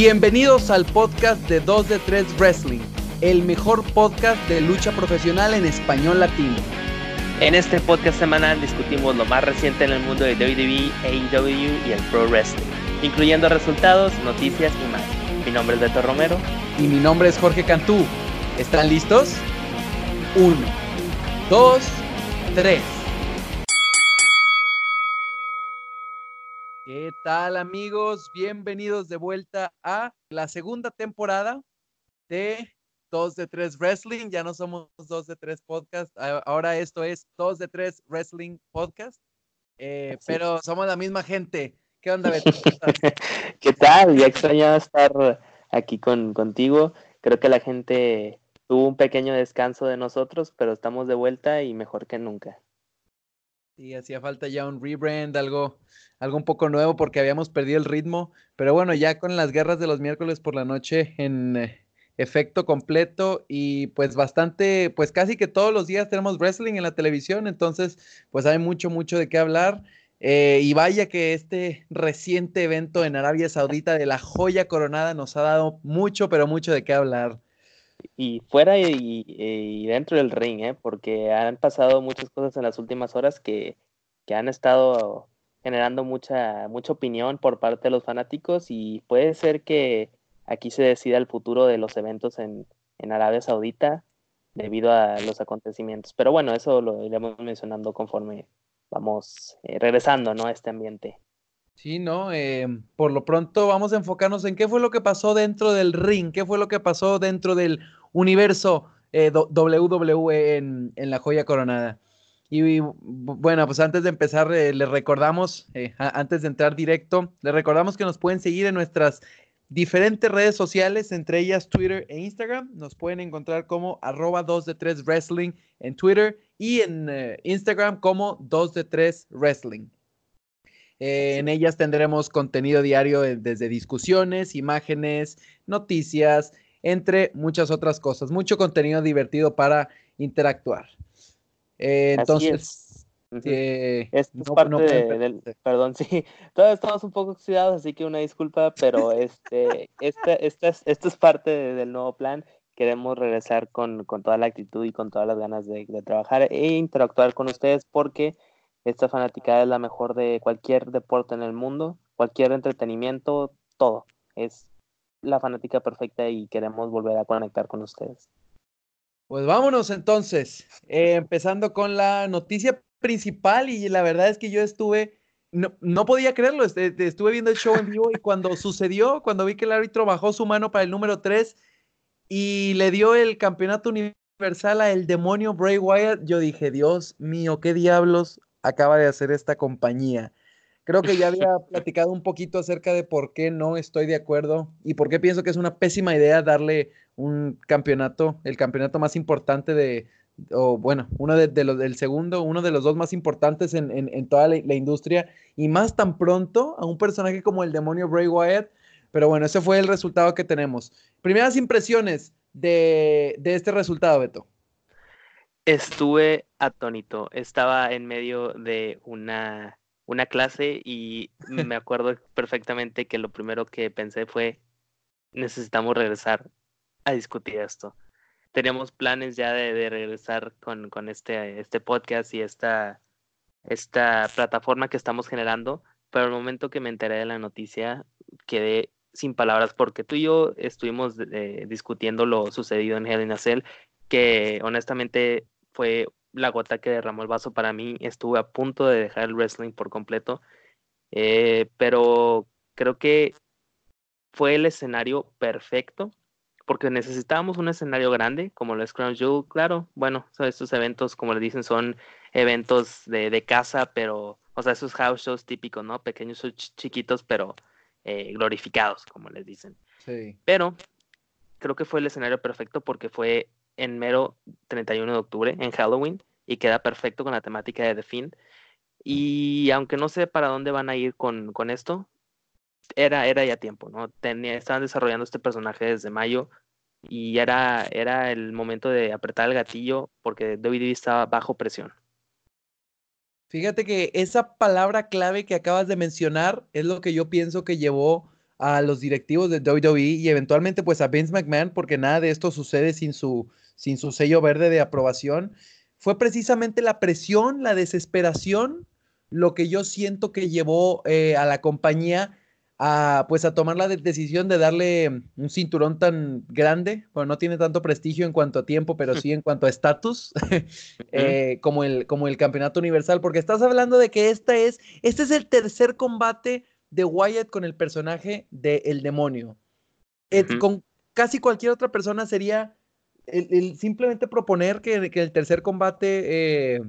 Bienvenidos al podcast de 2 de 3 Wrestling, el mejor podcast de lucha profesional en español latino. En este podcast semanal discutimos lo más reciente en el mundo de WWE, AEW y el Pro Wrestling, incluyendo resultados, noticias y más. Mi nombre es Beto Romero. Y mi nombre es Jorge Cantú. ¿Están listos? Uno, dos, tres. ¿Qué tal amigos? Bienvenidos de vuelta a la segunda temporada de 2 de 3 Wrestling. Ya no somos 2 de 3 Podcast. Ahora esto es 2 de 3 Wrestling Podcast. Eh, pero somos la misma gente. ¿Qué onda, Beto? ¿Qué tal? Ya extrañaba estar aquí con, contigo. Creo que la gente tuvo un pequeño descanso de nosotros, pero estamos de vuelta y mejor que nunca. Sí, hacía falta ya un rebrand, algo, algo un poco nuevo porque habíamos perdido el ritmo. Pero bueno, ya con las guerras de los miércoles por la noche en eh, efecto completo y pues bastante, pues casi que todos los días tenemos wrestling en la televisión, entonces pues hay mucho, mucho de qué hablar. Eh, y vaya que este reciente evento en Arabia Saudita de la joya coronada nos ha dado mucho, pero mucho de qué hablar. Y fuera y, dentro del ring, ¿eh? porque han pasado muchas cosas en las últimas horas que, que han estado generando mucha, mucha opinión por parte de los fanáticos y puede ser que aquí se decida el futuro de los eventos en, en Arabia Saudita debido a los acontecimientos. Pero bueno, eso lo iremos mencionando conforme vamos eh, regresando ¿no? a este ambiente. Sí, ¿no? Eh, por lo pronto vamos a enfocarnos en qué fue lo que pasó dentro del ring, qué fue lo que pasó dentro del universo eh, WWE en, la joya coronada. Y, bueno, pues antes de empezar, les recordamos, antes de entrar directo, les recordamos que nos pueden seguir en nuestras diferentes redes sociales, entre ellas Twitter e Instagram. Nos pueden encontrar como arroba 2 de 3 Wrestling en Twitter y en eh, Instagram como 2 de 3 Wrestling. Eh, en ellas tendremos contenido diario desde discusiones, imágenes, noticias, entre muchas otras cosas. Mucho contenido divertido para interactuar. Eh, entonces, esto es parte del, perdón, sí, todos estamos un poco oxidados, así que una disculpa, pero este, esta, es, esto es parte del nuevo plan. Queremos regresar con, con, toda la actitud y con todas las ganas de, de, trabajar e interactuar con ustedes porque esta fanática es la mejor de cualquier deporte en el mundo, cualquier entretenimiento, todo. Es la fanática perfecta y queremos volver a conectar con ustedes. Pues vámonos entonces, eh, empezando con la noticia principal y la verdad es que yo estuve, no, no podía creerlo, este, estuve viendo el show en vivo y cuando sucedió, cuando vi que el árbitro bajó su mano para el número 3 y le dio el campeonato universal a el demonio Bray Wyatt, yo dije, Dios mío, qué diablos acaba de hacer esta compañía. Creo que ya había platicado un poquito acerca de por qué no estoy de acuerdo y por qué pienso que es una pésima idea darle un campeonato, el campeonato más importante de, o bueno, uno de, los del segundo, uno de los dos más importantes en, toda la, industria, y más tan pronto a un personaje como el demonio Bray Wyatt. Pero bueno, ese fue el resultado que tenemos. Primeras impresiones de, de este resultado, Beto. Estuve atónito. Estaba en medio de una, una clase y me acuerdo perfectamente que lo primero que pensé fue, necesitamos regresar a discutir esto teníamos planes ya de, regresar con, con, este, este podcast y esta, esta plataforma que estamos generando, pero al momento que me enteré de la noticia quedé sin palabras porque tú y yo estuvimos eh, discutiendo lo sucedido en Hell in a Cell, que honestamente fue la gota que derramó el vaso para mí. Estuve a punto de dejar el wrestling por completo, eh, pero creo que fue el escenario perfecto porque necesitábamos un escenario grande, como lo es Crown Jewel, claro, bueno, estos eventos, como le dicen, son eventos de, de casa, pero, o sea, esos house shows típicos, ¿no? Pequeños o chiquitos, pero eh, glorificados, como les dicen. Sí. Pero creo que fue el escenario perfecto porque fue en mero 31 de octubre, en Halloween, y queda perfecto con la temática de The Fiend. Y aunque no sé para dónde van a ir con, con esto, era, era ya tiempo, ¿no? Tenía, estaban desarrollando este personaje desde mayo y era, era el momento de apretar el gatillo porque WWE estaba bajo presión. Fíjate que esa palabra clave que acabas de mencionar es lo que yo pienso que llevó a los directivos de WWE y eventualmente pues a Vince McMahon, porque nada de esto sucede sin su, sin su sello verde de aprobación, fue precisamente la presión, la desesperación, lo que yo siento que llevó eh, a la compañía a, pues a tomar la decisión de darle un cinturón tan grande, bueno, no tiene tanto prestigio en cuanto a tiempo, pero sí en cuanto a estatus, eh, como, el, como el campeonato universal, porque estás hablando de que esta es, este es el tercer combate de Wyatt con el personaje de El Demonio. Con casi cualquier otra persona sería el, simplemente proponer que, que, el tercer combate... Eh,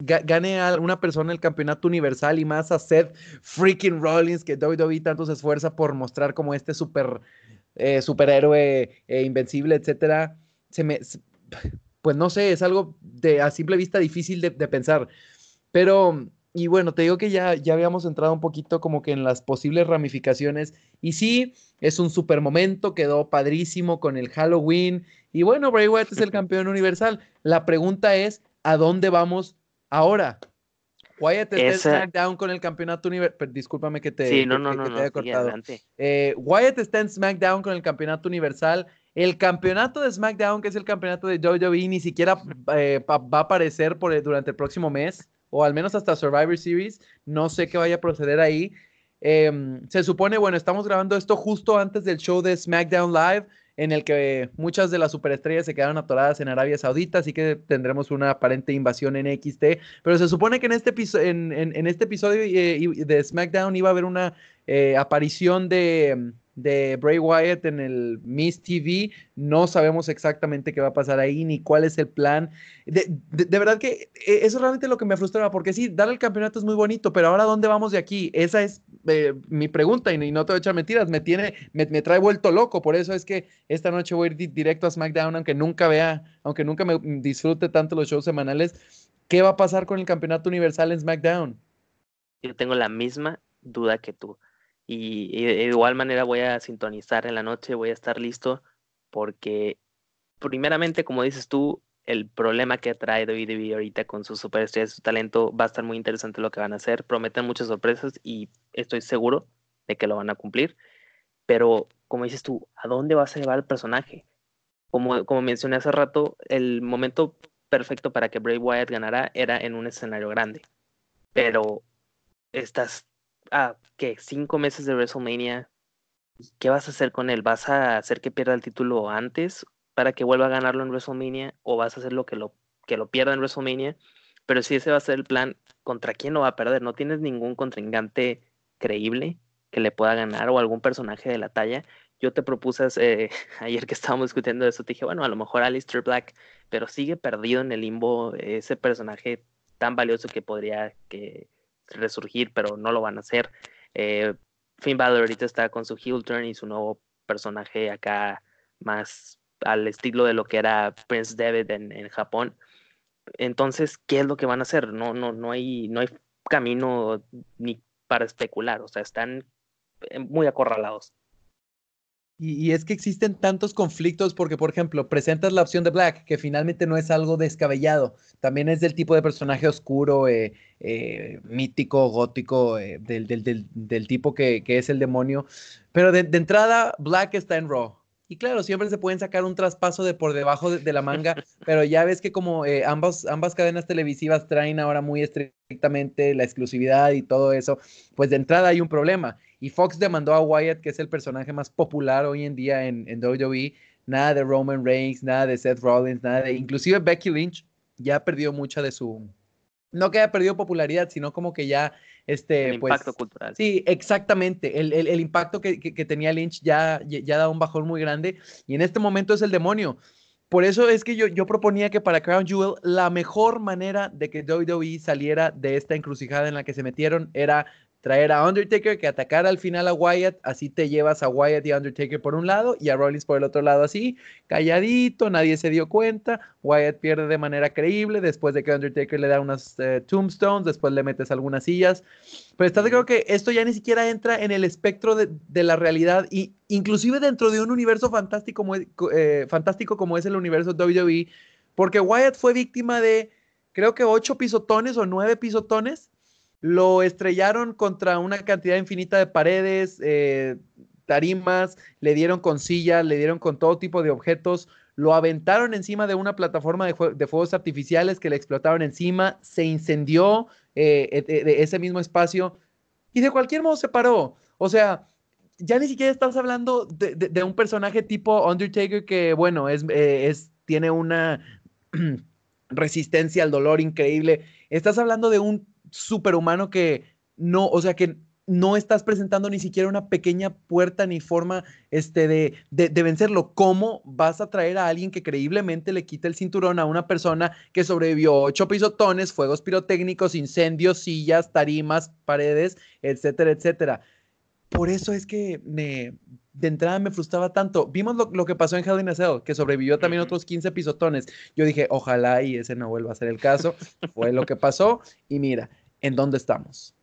gane a una persona el campeonato universal y más a Seth freaking Rollins, que WWE tanto se esfuerza por mostrar como este super eh, superhéroe eh, invencible, etcétera. Se me, pues no sé, es algo de a simple vista difícil de, pensar. Pero, y bueno, te digo que ya, ya habíamos entrado un poquito como que en las posibles ramificaciones. Y sí, es un super momento, quedó padrísimo con el Halloween. Y bueno, Bray Wyatt es el campeón universal. La pregunta es, ¿a dónde vamos Ahora, Wyatt está en SmackDown con el campeonato universal. Discúlpame que te, sí, no, no, no, haya cortado. Eh, Wyatt está en SmackDown con el campeonato universal. El campeonato de SmackDown, que es el campeonato de WWE, ni siquiera eh, va a aparecer por, durante el próximo mes, o al menos hasta Survivor Series. No sé qué vaya a proceder ahí. Em, se supone, bueno, estamos grabando esto justo antes del show de SmackDown Live en el que muchas de las superestrellas se quedaron atoradas en Arabia Saudita, así que tendremos una aparente invasión en XT. Pero se supone que en este, este episodio eh, de SmackDown iba a haber una eh, aparición de de Bray Wyatt en el Miss TV. No sabemos exactamente qué va a pasar ahí ni cuál es el plan. De, verdad que eh, eso es realmente lo que me frustraba, porque sí, dar el campeonato es muy bonito, pero ahora ¿dónde vamos de aquí? Esa es eh, mi pregunta y, no te voy a echar mentiras, me, tiene, me, trae vuelto loco. Por eso es que esta noche voy a ir directo a SmackDown, aunque nunca vea, aunque nunca me disfrute tanto los shows semanales. ¿Qué va a pasar con el campeonato universal en SmackDown? Yo tengo la misma duda que tú. Y, de igual manera voy a sintonizar en la noche, voy a estar listo porque primeramente, como dices tú, el problema que trae WWE ahorita con sus superestrellas, su talento, va a estar muy interesante lo que van a hacer. Prometen muchas sorpresas y estoy seguro de que lo van a cumplir. Pero, como dices tú, ¿a dónde vas a llevar el personaje? Como, como mencioné hace rato, el momento perfecto para que Bray Wyatt ganara era en un escenario grande. Pero estás a ¿qué? cinco meses de WrestleMania, ¿qué vas a hacer con él? ¿Vas a hacer que pierda el título antes para que vuelva a ganarlo en WrestleMania? ¿O vas a hacer lo que lo, que lo pierda en WrestleMania? Pero si ese va a ser el plan, ¿contra quién lo va a perder? ¿No tienes ningún contrincante creíble que le pueda ganar o algún personaje de la talla? Yo te propuse eh, ayer que estábamos discutiendo eso, te dije, bueno, a lo mejor Alistair Black, pero sigue perdido en el limbo ese personaje tan valioso que podría que resurgir, pero no lo van a hacer. Eh, Finn Balor ahorita está con su heel turn y su nuevo personaje acá más al estilo de lo que era Prince David en, Japón. Entonces, ¿qué es lo que van a hacer? No, no, no hay, no hay camino ni para especular, o sea, están eh, muy acorralados. Y, es que existen tantos conflictos porque, por ejemplo, presentas la opción de Black, que finalmente no es algo descabellado. También es del tipo de personaje oscuro, eh, eh, mítico, gótico, eh, del, tipo que, es el demonio. Pero de, entrada, Black está en Raw. Y claro, siempre se pueden sacar un traspaso de por debajo de, la manga, pero ya ves que como ambas, ambas cadenas televisivas traen ahora muy estrictamente la exclusividad y todo eso, pues de entrada hay un problema. Y Fox demandó a Wyatt, que es el personaje más popular hoy en día en, en WWE. Nada de Roman Reigns, nada de Seth Rollins, nada de... Inclusive Becky Lynch ya perdió mucha de su... No que haya perdido popularidad, sino como que ya... Este, el pues, impacto cultural. Sí, exactamente. El, el, el impacto que, que, tenía Lynch ya, ya da un bajón muy grande. Y en este momento es el demonio. Por eso es que yo, yo proponía que para Crown Jewel la mejor manera de que WWE saliera de esta encrucijada en la que se metieron era traer a Undertaker que atacara al final a Wyatt, así te llevas a Wyatt y Undertaker por un lado y a Rollins por el otro lado así, calladito, nadie se dio cuenta, Wyatt pierde de manera creíble después de que Undertaker le da unas eh, tombstones, después le metes algunas sillas, pero estás de que esto ya ni siquiera entra en el espectro de, la realidad y inclusive dentro de un universo fantástico como, eh, fantástico como es el universo WWE, porque Wyatt fue víctima de creo que ocho pisotones o nueve pisotones lo estrellaron contra una cantidad infinita de paredes, eh, tarimas, le dieron con sillas, le dieron con todo tipo de objetos, lo aventaron encima de una plataforma de, fuegos artificiales que le explotaron encima, se incendió eh, e, e, ese mismo espacio y de cualquier modo se paró. O sea, ya ni siquiera estás hablando de, un personaje tipo Undertaker que, bueno, es, eh, es tiene una resistencia al dolor increíble. Estás hablando de un superhumano que no, o sea, que no estás presentando ni siquiera una pequeña puerta ni forma este, de, de, vencerlo. ¿Cómo vas a traer a alguien que creíblemente le quite el cinturón a una persona que sobrevivió ocho pisotones, fuegos pirotécnicos, incendios, sillas, tarimas, paredes, etcétera, etcétera? Por eso es que me, de entrada me frustraba tanto. Vimos lo, que pasó en Hell in a Cell, que sobrevivió también otros 15 pisotones. Yo dije, ojalá y ese no vuelva a ser el caso. Fue lo que pasó y mira, ¿en dónde estamos?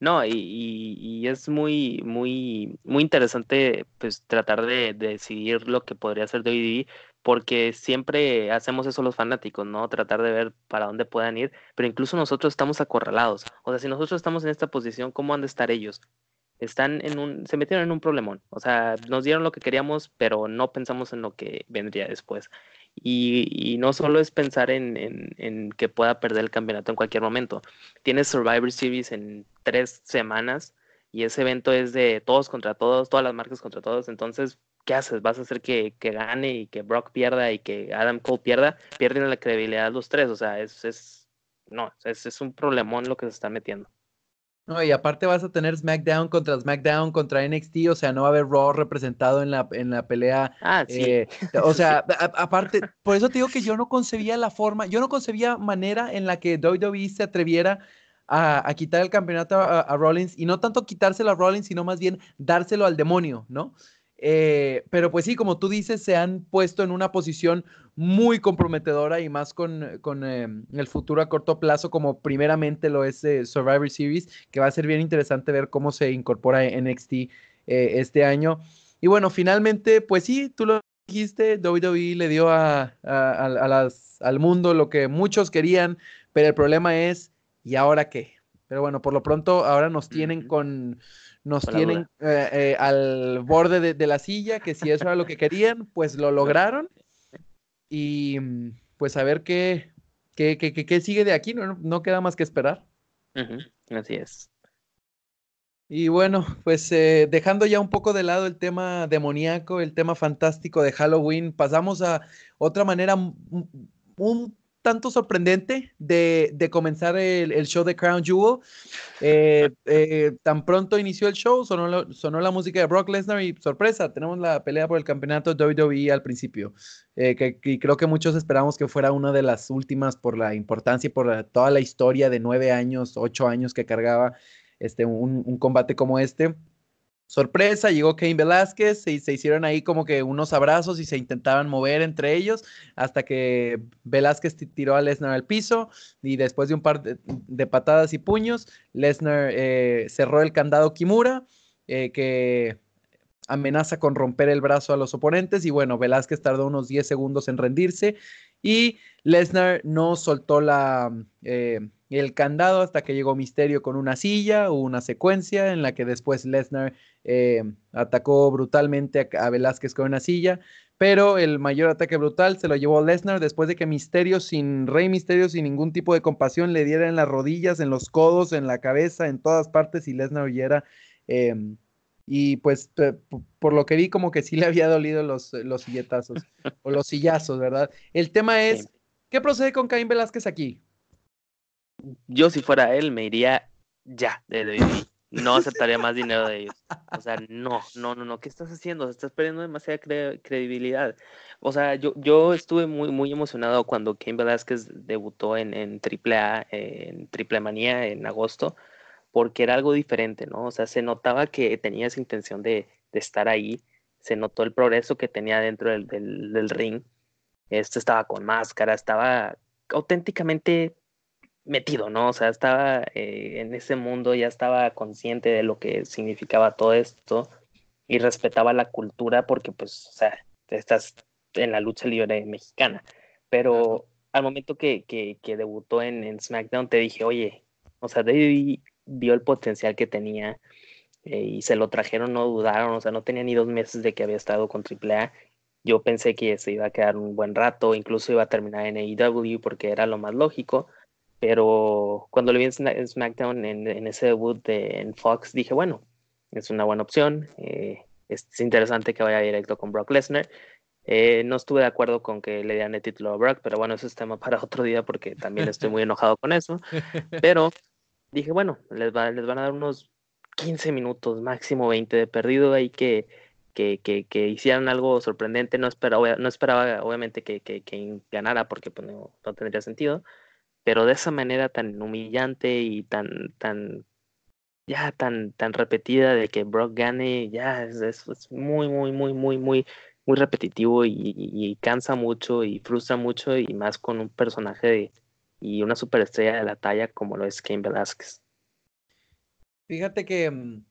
No, y, es muy, muy, muy interesante pues tratar de, decidir lo que podría ser DVD, porque siempre hacemos eso los fanáticos, ¿no? Tratar de ver para dónde puedan ir, pero incluso nosotros estamos acorralados. O sea, si nosotros estamos en esta posición, ¿cómo han de estar ellos? Están en un, se metieron en un problemón. O sea, nos dieron lo que queríamos, pero no pensamos en lo que vendría después. Y, no solo es pensar en, que pueda perder el campeonato en cualquier momento. Tienes Survivor Series en tres semanas y ese evento es de todos contra todos, todas las marcas contra todos. Entonces, ¿qué haces? ¿Vas a hacer que, gane y que Brock pierda y que Adam Cole pierda? Pierden la credibilidad los tres. O sea, es, es no, es, es un problemón lo que se está metiendo. No, y aparte vas a tener SmackDown contra SmackDown contra NXT, o sea, no va a haber Raw representado en la, en la pelea. Ah, sí. Eh, o sea, aparte, por eso te digo que yo no concebía la forma, yo no concebía manera en la que WWE se atreviera a, quitar el campeonato a, Rollins, y no tanto quitárselo a Rollins, sino más bien dárselo al demonio, ¿no? Eh, pero pues sí, como tú dices, se han puesto en una posición muy comprometedora y más con, eh, el futuro a corto plazo, como primeramente lo es eh, Survivor Series, que va a ser bien interesante ver cómo se incorpora NXT este año. Y bueno, finalmente, pues sí, tú lo dijiste, WWE le dio a, al mundo lo que muchos querían, pero el problema es, ¿y ahora qué? Pero bueno, por lo pronto ahora nos tienen con nos tienen eh, eh, al borde de, la silla, que si eso era lo que querían, pues lo lograron. Y mm, pues a ver qué, qué, qué, qué sigue de aquí, no, no queda más que esperar. Así es. Y bueno, pues eh, dejando ya un poco de lado el tema demoníaco, el tema fantástico de Halloween, pasamos a otra manera un tanto sorprendente de, comenzar el, show de Crown Jewel. Eh, eh, tan pronto inició el show, sonó, sonó, la música de Brock Lesnar y sorpresa, tenemos la pelea por el campeonato WWE al principio. Eh, que, creo que muchos esperamos que fuera una de las últimas por la importancia y por toda la historia de nueve años, ocho años que cargaba este, un, un combate como este sorpresa, llegó Cain Velázquez y se hicieron ahí como que unos abrazos y se intentaban mover entre ellos hasta que Velázquez tiró a Lesnar al piso y después de un par de, patadas y puños, Lesnar eh, cerró el candado Kimura eh, que amenaza con romper el brazo a los oponentes y bueno, Velázquez tardó unos 10 segundos en rendirse y Lesnar no soltó la... Eh, el candado hasta que llegó Misterio con una silla, o una secuencia en la que después Lesnar eh, atacó brutalmente a, Velázquez con una silla, pero el mayor ataque brutal se lo llevó Lesnar después de que Misterio, sin Rey Misterio, sin ningún tipo de compasión, le diera en las rodillas, en los codos, en la cabeza, en todas partes y Lesnar huyera. Em, y pues por lo que vi como que sí le había dolido los, los silletazos o los sillazos, ¿verdad? El tema es, ¿qué procede con Caín Velázquez aquí? Yo si fuera él me iría ya de WWE. No aceptaría más dinero de ellos. O sea, no, no, no, no. ¿Qué estás haciendo? Estás perdiendo demasiada credibilidad. O sea, yo, yo estuve muy, muy emocionado cuando Cain Velázquez debutó en, en AAA, en Triple Manía en agosto, porque era algo diferente, ¿no? O sea, se notaba que tenía esa intención de, de estar ahí. Se notó el progreso que tenía dentro del, del ring. Este estaba con máscara, estaba auténticamente metido, ¿no? O sea, estaba eh, en ese mundo, ya estaba consciente de lo que significaba todo esto y respetaba la cultura porque, pues, o sea, estás en la lucha libre mexicana. Pero al momento que, que, que debutó en, en, SmackDown, te dije, oye, o sea, David vio el potencial que tenía eh, y se lo trajeron, no dudaron, o sea, no tenía ni dos meses de que había estado con AAA. Yo pensé que se iba a quedar un buen rato, incluso iba a terminar en AEW porque era lo más lógico, pero cuando lo vi en SmackDown en, ese debut de, en Fox, dije, bueno, es una buena opción, eh, es interesante que vaya directo con Brock Lesnar. Eh, no estuve de acuerdo con que le dieran el título a Brock, pero bueno, eso es tema para otro día porque también estoy muy enojado con eso. Pero dije, bueno, les, les van a dar unos 15 minutos, máximo 20 de perdido ahí que, que, que, hicieran algo sorprendente. No esperaba, no esperaba obviamente que, que ganara porque pues, no, tendría sentido, pero de esa manera tan humillante y tan, tan, ya tan, tan repetida de que Brock gane, ya es, es, muy, muy, muy, muy, muy, muy repetitivo y, cansa mucho y frustra mucho y más con un personaje y una superestrella de la talla como lo es Cain Velasquez. Fíjate que mm,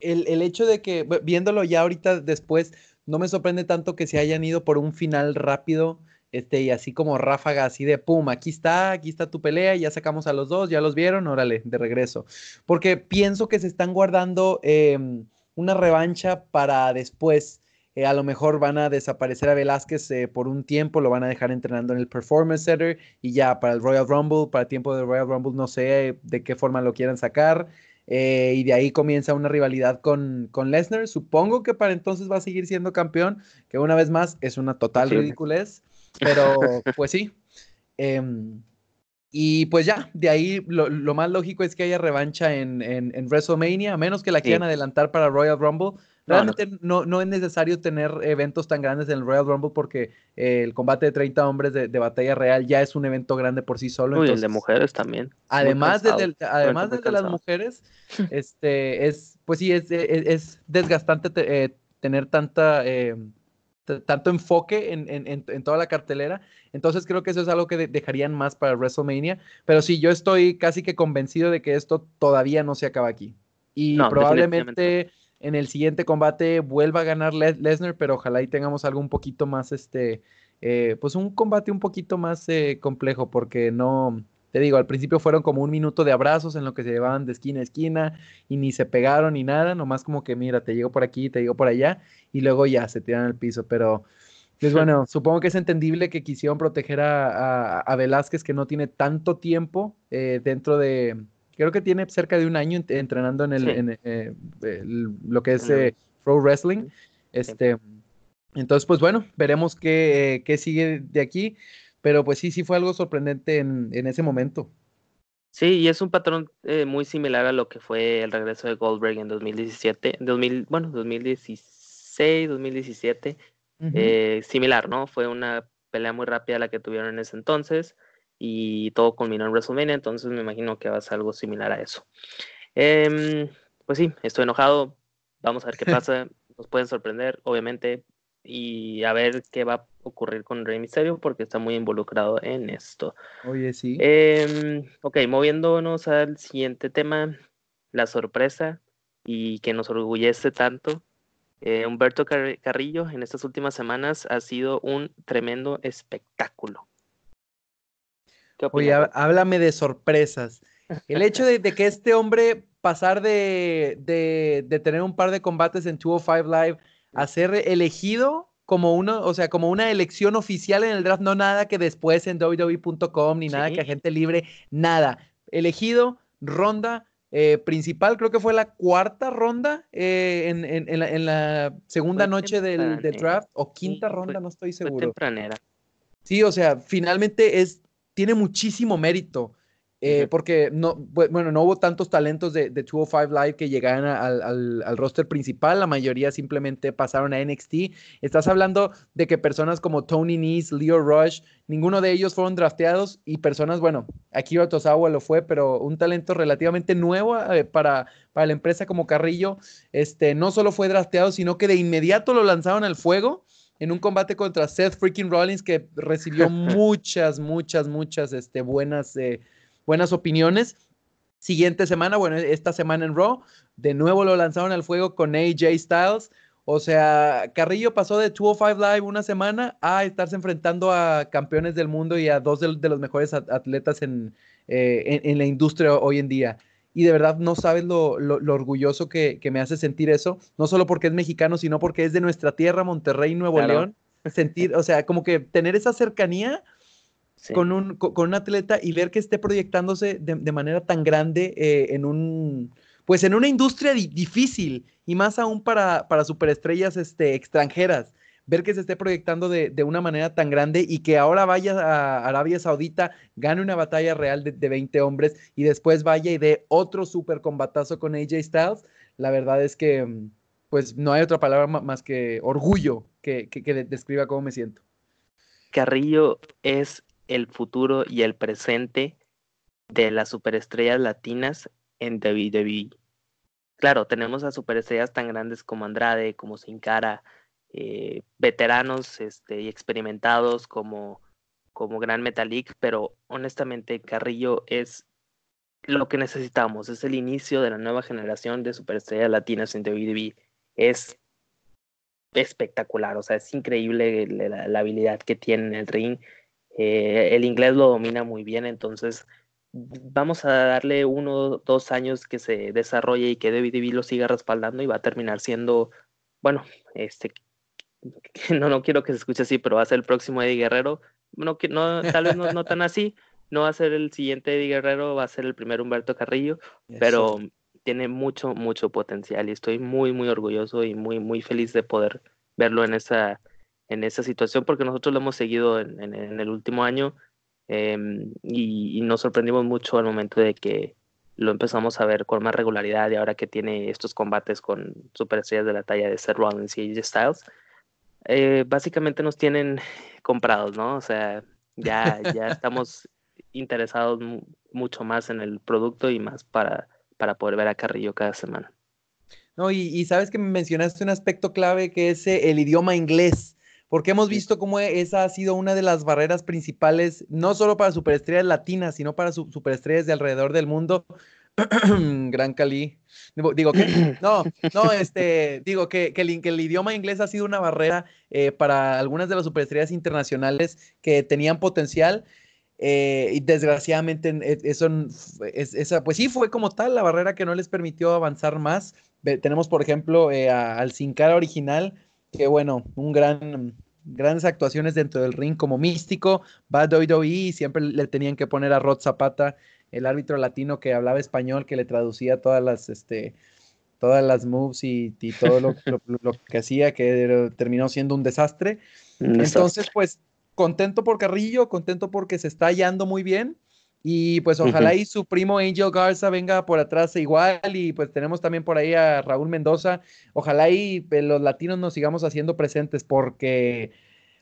el, el, hecho de que, viéndolo ya ahorita después, no me sorprende tanto que se hayan ido por un final rápido, este, y así como ráfaga, así de pum, aquí está, aquí está tu pelea, ya sacamos a los dos, ya los vieron, órale, de regreso. Porque pienso que se están guardando em, una revancha para después. Eh, a lo mejor van a desaparecer a Velázquez eh, por un tiempo, lo van a dejar entrenando en el Performance Center y ya para el Royal Rumble, para el tiempo del Royal Rumble, no sé de qué forma lo quieran sacar. Eh, y de ahí comienza una rivalidad con, con Lesnar. Supongo que para entonces va a seguir siendo campeón, que una vez más es una total ridiculez, pero pues sí. Em, y pues ya, de ahí lo, más lógico es que haya revancha en, en, WrestleMania, a menos que la quieran adelantar para Royal Rumble. Realmente no, no. es necesario tener eventos tan grandes en el Royal Rumble porque eh, el combate de 30 hombres de, batalla real ya es un evento grande por sí solo. Uy, el de mujeres también. Además, de, además de las mujeres, este, es, pues sí, es, es, desgastante eh, tener tanta, eh, tanto enfoque en, en, en, toda la cartelera. Entonces creo que eso es algo que dejarían más para WrestleMania. Pero sí, yo estoy casi que convencido de que esto todavía no se acaba aquí. Y probablemente en el siguiente combate vuelva a ganar Lesnar, pero ojalá y tengamos algo un poquito más, este, eh, pues un combate un poquito más eh, complejo, porque no, te digo, al principio fueron como un minuto de abrazos en lo que se llevaban de esquina a esquina y ni se pegaron ni nada, nomás como que mira, te llego por aquí, te llego por allá y luego ya se tiran al piso, pero pues bueno, supongo que es entendible que quisieron proteger a, a, Velázquez que no tiene tanto tiempo eh, dentro de, creo que tiene cerca de un año entrenando en, el, eh, lo que es eh, pro wrestling. Este, entonces, pues bueno, veremos qué, qué, sigue de aquí, pero pues sí, sí fue algo sorprendente en, en ese momento. Sí, y es un patrón eh, muy similar a lo que fue el regreso de Goldberg en 2017, 2000, bueno, 2016, 2017, similar, ¿no? Fue una pelea muy rápida la que tuvieron en ese entonces y todo culminó en WrestleMania, entonces me imagino que va a ser algo similar a eso. Em, pues sí, estoy enojado, vamos a ver qué pasa, nos pueden sorprender, obviamente, y a ver qué va a ocurrir con Rey Mysterio porque está muy involucrado en esto. Oye, sí. Eh, ok, moviéndonos al siguiente tema, la sorpresa y que nos orgullece tanto. Eh, Humberto Carrillo en estas últimas semanas ha sido un tremendo espectáculo. Oye, háblame de sorpresas. El hecho de, que este hombre pasar de, tener un par de combates en 205 Live a ser elegido como uno, o sea, como una elección oficial en el draft, no nada que después en WWE.com ni nada que a gente libre, nada. Elegido, ronda eh, principal, creo que fue la cuarta ronda eh, en, la, segunda noche del, draft, o quinta ronda, no estoy seguro. tempranera. Sí, o sea, finalmente es tiene muchísimo mérito. Eh, porque no, bueno, no hubo tantos talentos de, de 205 Live que llegaran al, al, roster principal, la mayoría simplemente pasaron a NXT. Estás hablando de que personas como Tony Nese, Leo Rush, ninguno de ellos fueron drafteados y personas, bueno, Akira Tosawa lo fue, pero un talento relativamente nuevo eh, para, para la empresa como Carrillo, este, no solo fue drafteado, sino que de inmediato lo lanzaron al fuego en un combate contra Seth freaking Rollins que recibió muchas, muchas, muchas este, buenas, eh, buenas opiniones. Siguiente semana, bueno, esta semana en Raw, de nuevo lo lanzaron al fuego con AJ Styles. O sea, Carrillo pasó de 205 Live una semana a estarse enfrentando a campeones del mundo y a dos de, los mejores atletas en, eh, en, en, la industria hoy en día. y de verdad no sabes lo, lo, orgulloso que, que, me hace sentir eso, no solo porque es mexicano, sino porque es de nuestra tierra, Monterrey, Nuevo León. Sentir, o sea, como que tener esa cercanía con, un, con, un atleta y ver que esté proyectándose de, de manera tan grande eh, en un, pues en una industria difícil y más aún para, para superestrellas este, extranjeras ver que se esté proyectando de, de, una manera tan grande y que ahora vaya a Arabia Saudita, gane una batalla real de, de 20 hombres y después vaya y dé otro super combatazo con AJ Styles, la verdad es que pues no hay otra palabra más que orgullo que, que, que describa cómo me siento. Carrillo es el futuro y el presente de las superestrellas latinas en WWE. Claro, tenemos a superestrellas tan grandes como Andrade, como Sin Cara, eh, veteranos este, y experimentados como, como Gran Metalik, pero honestamente Carrillo es lo que necesitamos, es el inicio de la nueva generación de superestrellas latinas en WWE. Es espectacular, o sea, es increíble la, habilidad que tiene en el ring. Eh, el inglés lo domina muy bien, entonces vamos a darle uno o dos años que se desarrolle y que WWE lo siga respaldando y va a terminar siendo, bueno, este, no, no quiero que se escuche así, pero va a ser el próximo Eddie Guerrero. No, no, tal vez no, tan así, no va a ser el siguiente Eddie Guerrero, va a ser el primer Humberto Carrillo, pero tiene mucho, mucho potencial y estoy muy, muy orgulloso y muy, muy feliz de poder verlo en esa, en esa situación porque nosotros lo hemos seguido en, el último año em, y, y, nos sorprendimos mucho al momento de que lo empezamos a ver con más regularidad y ahora que tiene estos combates con superestrellas de la talla de Seth Rollins y AJ Styles, eh, básicamente nos tienen comprados, ¿no? O sea, ya, ya estamos interesados mucho más en el producto y más para, para poder ver a Carrillo cada semana. No, y, sabes que me mencionaste un aspecto clave que es eh, el idioma inglés, porque hemos visto cómo esa ha sido una de las barreras principales, no solo para superestrellas latinas, sino para superestrellas de alrededor del mundo. Gran Cali. Digo que, no, no, este, digo que, que, el, idioma inglés ha sido una barrera eh, para algunas de las superestrellas internacionales que tenían potencial. Eh, y desgraciadamente e, eso, es, esa, pues sí, fue como tal la barrera que no les permitió avanzar más. tenemos, por ejemplo, eh, al Sin Cara original, que bueno, un gran, grandes actuaciones dentro del ring como místico, Bad WWE, siempre le tenían que poner a Rod Zapata el árbitro latino que hablaba español, que le traducía todas las, este, todas las moves y, todo lo, lo, que hacía, que terminó siendo un desastre. Entonces, pues, contento por Carrillo, contento porque se está hallando muy bien. Y pues ojalá y su primo Angel Garza venga por atrás igual. Y pues tenemos también por ahí a Raúl Mendoza. Ojalá y pues, los latinos nos sigamos haciendo presentes porque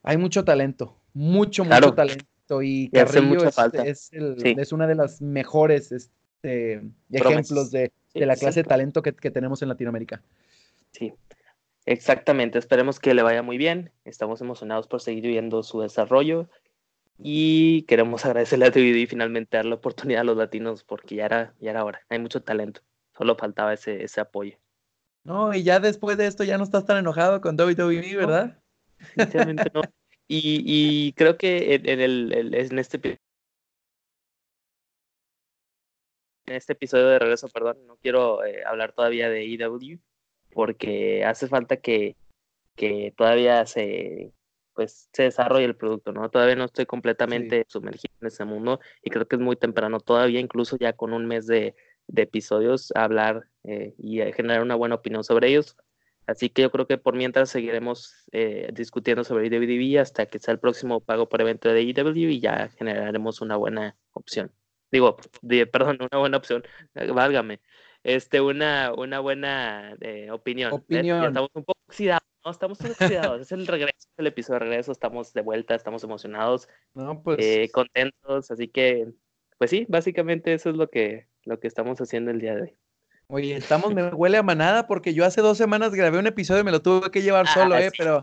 hay mucho talento, mucho, mucho talento y Carrillo es, es, una de las mejores este, ejemplos de, la clase de talento que, tenemos en Latinoamérica. Sí, exactamente. Esperemos que le vaya muy bien. Estamos emocionados por seguir viendo su desarrollo y queremos agradecerle a DVD y finalmente dar la oportunidad a los latinos porque ya era, ya era hora. Hay mucho talento. Solo faltaba ese, ese apoyo. No, y ya después de esto ya no estás tan enojado con WWE, ¿verdad? Sinceramente no. Y, creo que en, el, en este en este episodio de regreso, perdón, no quiero eh, hablar todavía de EW porque hace falta que, que todavía se pues se desarrolle el producto, ¿no? Todavía no estoy completamente sumergido en ese mundo y creo que es muy temprano todavía, incluso ya con un mes de, de episodios, hablar eh, y generar una buena opinión sobre ellos. Así que yo creo que por mientras seguiremos eh, discutiendo sobre IWDB hasta que sea el próximo pago por evento de IW y ya generaremos una buena opción. Digo, perdón, una buena opción, eh, válgame. Este, una, una buena eh, opinión. opinión. Estamos un poco oxidados, ¿no? Estamos oxidados. es el regreso, el episodio de regreso, estamos de vuelta, estamos emocionados, no, pues... contentos, así que, pues sí, básicamente eso es lo que, lo que estamos haciendo el día de hoy. Oye, estamos, me huele a manada porque yo hace dos semanas grabé un episodio y me lo tuve que llevar ah, solo, ¿eh? Pero,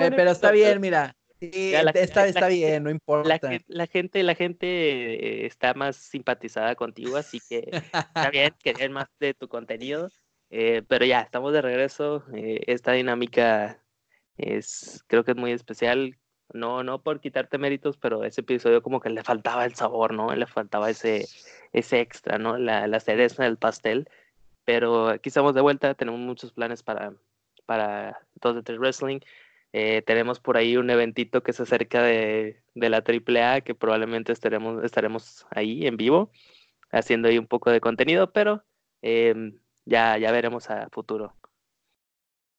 eh, pero está bien, mira. está, está bien, no importa. La, gente, la gente eh, está más simpatizada contigo, así que está bien, querer más de tu contenido. Eh, pero ya, estamos de regreso. esta dinámica es, creo que es muy especial. no, no por quitarte méritos, pero ese episodio como que le faltaba el sabor, ¿no? Le faltaba ese, ese extra, ¿no? La, la cereza del pastel. Pero aquí estamos de vuelta, tenemos muchos planes para, para 2 de 3 Wrestling. Eh, tenemos por ahí un eventito que se acerca de, de la AAA, que probablemente estaremos, estaremos ahí en vivo, haciendo ahí un poco de contenido, pero em, ya, ya veremos a futuro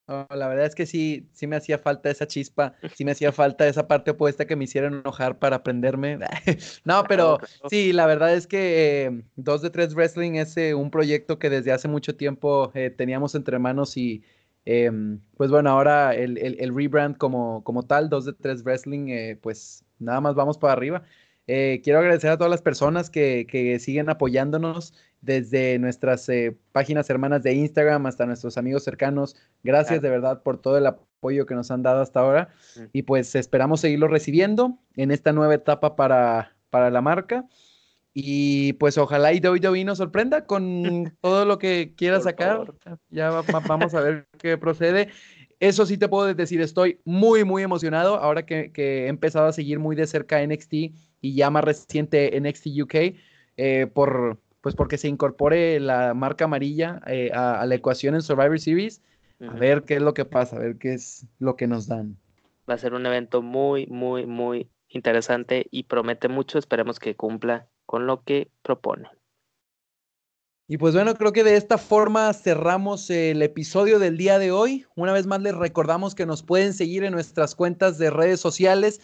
la verdad es que sí, sí me hacía falta esa chispa, sí me hacía falta esa parte opuesta que me hiciera enojar para aprenderme. no, pero sí, la verdad es que 2 eh, de 3 Wrestling es eh, un proyecto que desde hace mucho tiempo eh, teníamos entre manos y em, pues bueno, ahora el, el, rebrand como, como tal, 2 de 3 Wrestling, pues nada más vamos para arriba. quiero agradecer a todas las personas que, que siguen apoyándonos desde nuestras eh, páginas hermanas de Instagram hasta nuestros amigos cercanos. Gracias de verdad por todo el apoyo que nos han dado hasta ahora y pues esperamos seguirlo recibiendo en esta nueva etapa para, para la marca. Y pues ojalá y WWE nos sorprenda con todo lo que quiera sacar. Ya vamos a ver qué procede. Eso sí te puedo decir, estoy muy, muy emocionado ahora que, he empezado a seguir muy de cerca NXT y ya más reciente NXT UK eh, por, pues porque se incorpore la marca amarilla eh, a, la ecuación en Survivor Series, a ver qué es lo que pasa, a ver qué es lo que nos dan. Va a ser un evento muy, muy, muy interesante y promete mucho. Esperemos que cumpla con lo que propone. Y pues bueno, creo que de esta forma cerramos el episodio del día de hoy. Una vez más les recordamos que nos pueden seguir en nuestras cuentas de redes sociales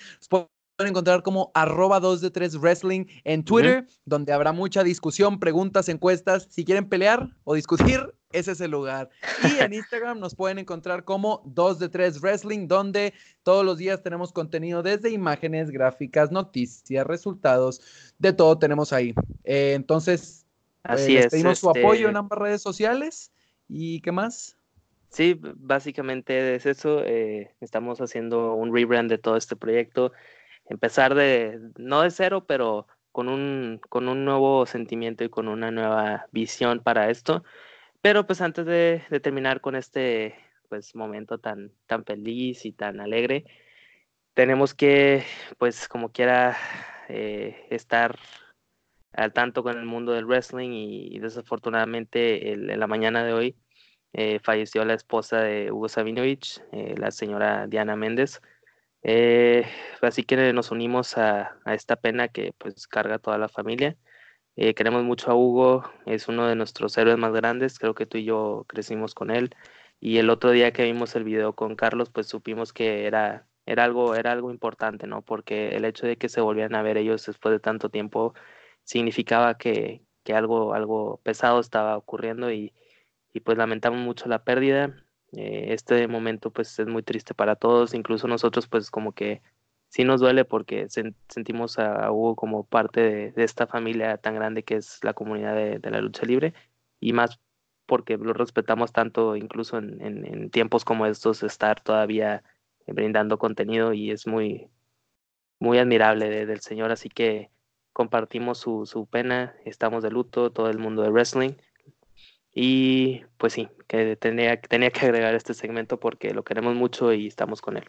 encontrar como arroba 2 de 3 wrestling en Twitter, donde habrá mucha discusión, preguntas, encuestas. Si quieren pelear o discutir, ese es el lugar. Y en Instagram nos pueden encontrar como 2 de 3 Wrestling, donde todos los días tenemos contenido desde imágenes, gráficas, noticias, resultados, de todo tenemos ahí. Eh, entonces, Así eh, pedimos su apoyo en este ambas redes sociales. ¿Y qué más? Sí, básicamente es eso. Eh, estamos haciendo un rebrand de todo este proyecto empezar de, no de cero, pero con un, con un nuevo sentimiento y con una nueva visión para esto. Pero pues antes de, terminar con este pues momento tan, tan feliz y tan alegre, tenemos que pues como quiera eh, estar al tanto con el mundo del wrestling y, desafortunadamente en la mañana de hoy eh, falleció la esposa de Hugo Sabinovich, eh, la señora Diana Méndez. Eh, así que nos unimos a, esta pena que pues carga toda la familia. Eh, queremos mucho a Hugo, es uno de nuestros héroes más grandes, creo que tú y yo crecimos con él. Y el otro día que vimos el video con Carlos, pues supimos que era, era, algo, era algo importante, ¿no? Porque el hecho de que se volvieran a ver ellos después de tanto tiempo significaba que, que algo, algo pesado estaba ocurriendo y, y pues lamentamos mucho la pérdida. Eh, este momento pues es muy triste para todos, incluso nosotros pues como que sí nos duele porque sentimos a, Hugo como parte de, esta familia tan grande que es la comunidad de, la lucha libre y más porque lo respetamos tanto incluso en, tiempos como estos estar todavía brindando contenido y es muy muy admirable del señor así que compartimos su, su pena estamos de luto todo el mundo de wrestling y pues sí, que tenía, tenía que agregar este segmento porque lo queremos mucho y estamos con él.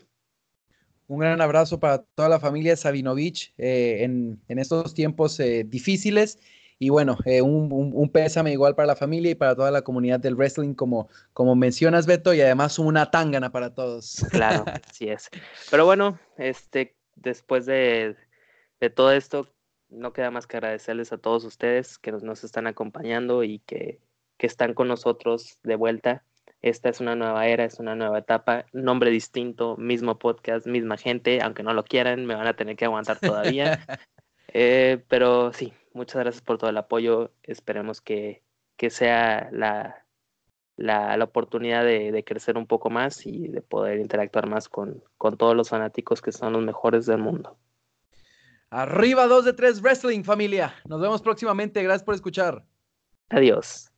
Un gran abrazo para toda la familia Sabinovich eh, en, estos tiempos eh, difíciles. Y bueno, eh, un, pésame igual para la familia y para toda la comunidad del wrestling, como, como mencionas, Beto, y además una tangana para todos. Claro, así es. Pero bueno, este, después de, de todo esto, no queda más que agradecerles a todos ustedes que nos, nos están acompañando y que que están con nosotros de vuelta. Esta es una nueva era, es una nueva etapa, nombre distinto, mismo podcast, misma gente, aunque no lo quieran, me van a tener que aguantar todavía. Eh, pero sí, muchas gracias por todo el apoyo. Esperemos que, que sea la, la, la oportunidad de, de, crecer un poco más y de poder interactuar más con, con todos los fanáticos que son los mejores del mundo. Arriba 2 de 3 Wrestling, familia. Nos vemos próximamente. Gracias por escuchar. Adiós.